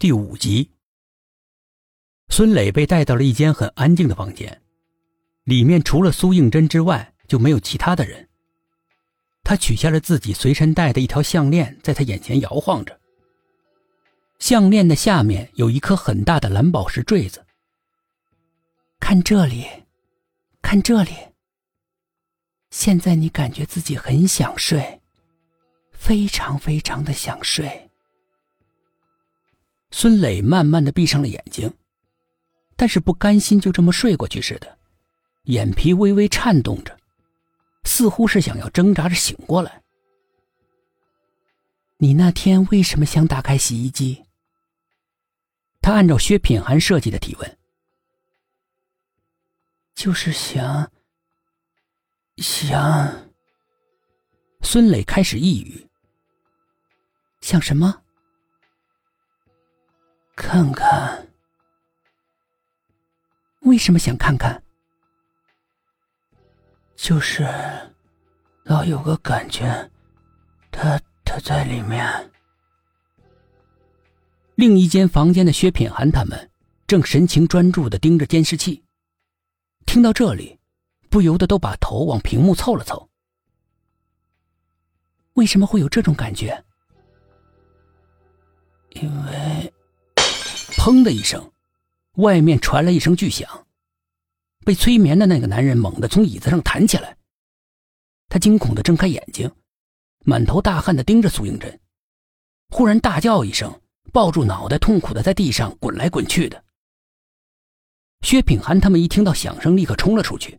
第五集，孙磊被带到了一间很安静的房间，里面除了苏应真之外就没有其他的人。他取下了自己随身带的一条项链，在他眼前摇晃着。项链的下面有一颗很大的蓝宝石坠子。看这里，看这里。现在你感觉自己很想睡，非常非常的想睡。孙磊慢慢的闭上了眼睛，但是不甘心就这么睡过去似的，眼皮微微颤动着，似乎是想要挣扎着醒过来。你那天为什么想打开洗衣机？他按照薛品涵设计的提问，就是想想。孙磊开始抑郁，想什么？看看，为什么想看看？就是老有个感觉，他他在里面。另一间房间的薛品涵他们正神情专注的盯着监视器，听到这里，不由得都把头往屏幕凑了凑。为什么会有这种感觉？因为。砰的一声，外面传来一声巨响，被催眠的那个男人猛地从椅子上弹起来，他惊恐的睁开眼睛，满头大汗的盯着苏应真，忽然大叫一声，抱住脑袋，痛苦的在地上滚来滚去的。薛品涵他们一听到响声，立刻冲了出去，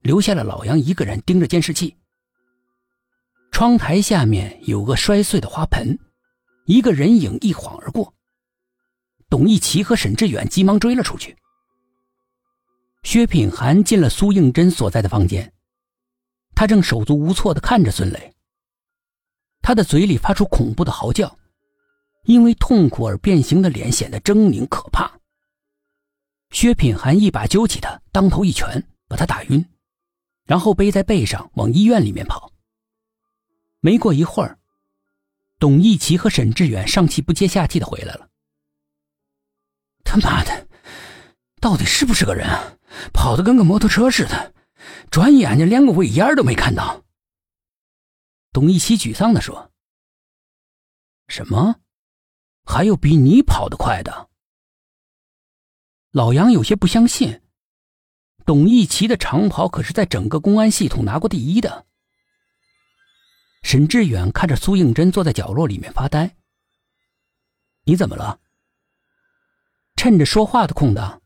留下了老杨一个人盯着监视器。窗台下面有个摔碎的花盆，一个人影一晃而过。董一奇和沈志远急忙追了出去。薛品涵进了苏应真所在的房间，他正手足无措的看着孙磊。他的嘴里发出恐怖的嚎叫，因为痛苦而变形的脸显得狰狞可怕。薛品涵一把揪起他，当头一拳把他打晕，然后背在背上往医院里面跑。没过一会儿，董一奇和沈志远上气不接下气的回来了。他妈的，到底是不是个人啊？跑得跟个摩托车似的，转眼就连个尾烟都没看到。董一奇沮丧的说：“什么？还有比你跑得快的？”老杨有些不相信。董一奇的长跑可是在整个公安系统拿过第一的。沈志远看着苏应真坐在角落里面发呆：“你怎么了？”趁着说话的空档，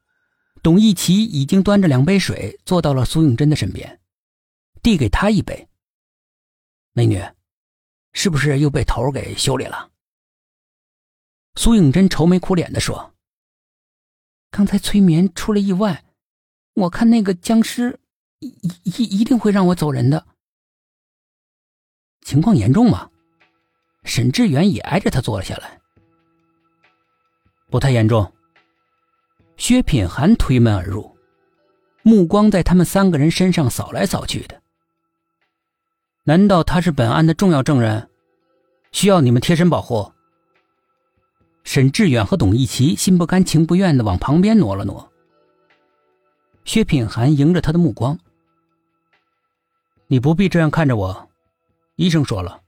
董一奇已经端着两杯水坐到了苏永真的身边，递给他一杯。美女，是不是又被头给修理了？苏永真愁眉苦脸的说：“刚才催眠出了意外，我看那个僵尸一一一定会让我走人的。情况严重吗？”沈志远也挨着他坐了下来。不太严重。薛品涵推门而入，目光在他们三个人身上扫来扫去的。难道他是本案的重要证人，需要你们贴身保护？沈志远和董一奇心不甘情不愿的往旁边挪了挪。薛品涵迎着他的目光：“你不必这样看着我，医生说了，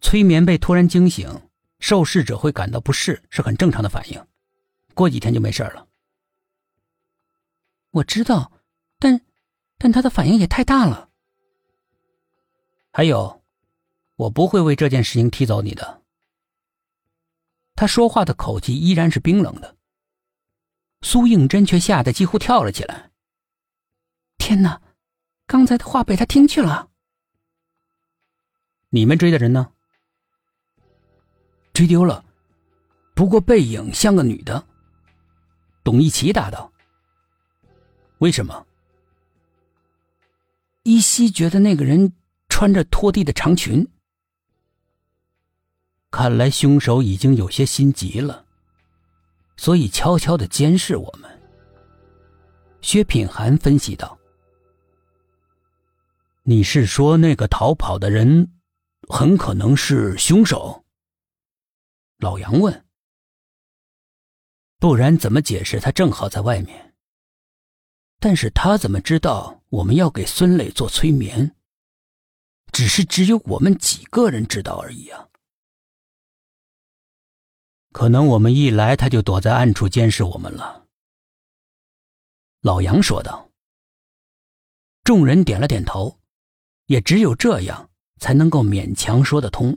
催眠被突然惊醒，受试者会感到不适是很正常的反应，过几天就没事了。”我知道，但，但他的反应也太大了。还有，我不会为这件事情踢走你的。他说话的口气依然是冰冷的。苏应真却吓得几乎跳了起来。天哪，刚才的话被他听去了。你们追的人呢？追丢了，不过背影像个女的。董一奇答道。为什么？依稀觉得那个人穿着拖地的长裙。看来凶手已经有些心急了，所以悄悄的监视我们。薛品涵分析道：“你是说那个逃跑的人很可能是凶手？”老杨问。不然怎么解释他正好在外面？但是他怎么知道我们要给孙磊做催眠？只是只有我们几个人知道而已啊。可能我们一来，他就躲在暗处监视我们了。老杨说道。众人点了点头，也只有这样才能够勉强说得通。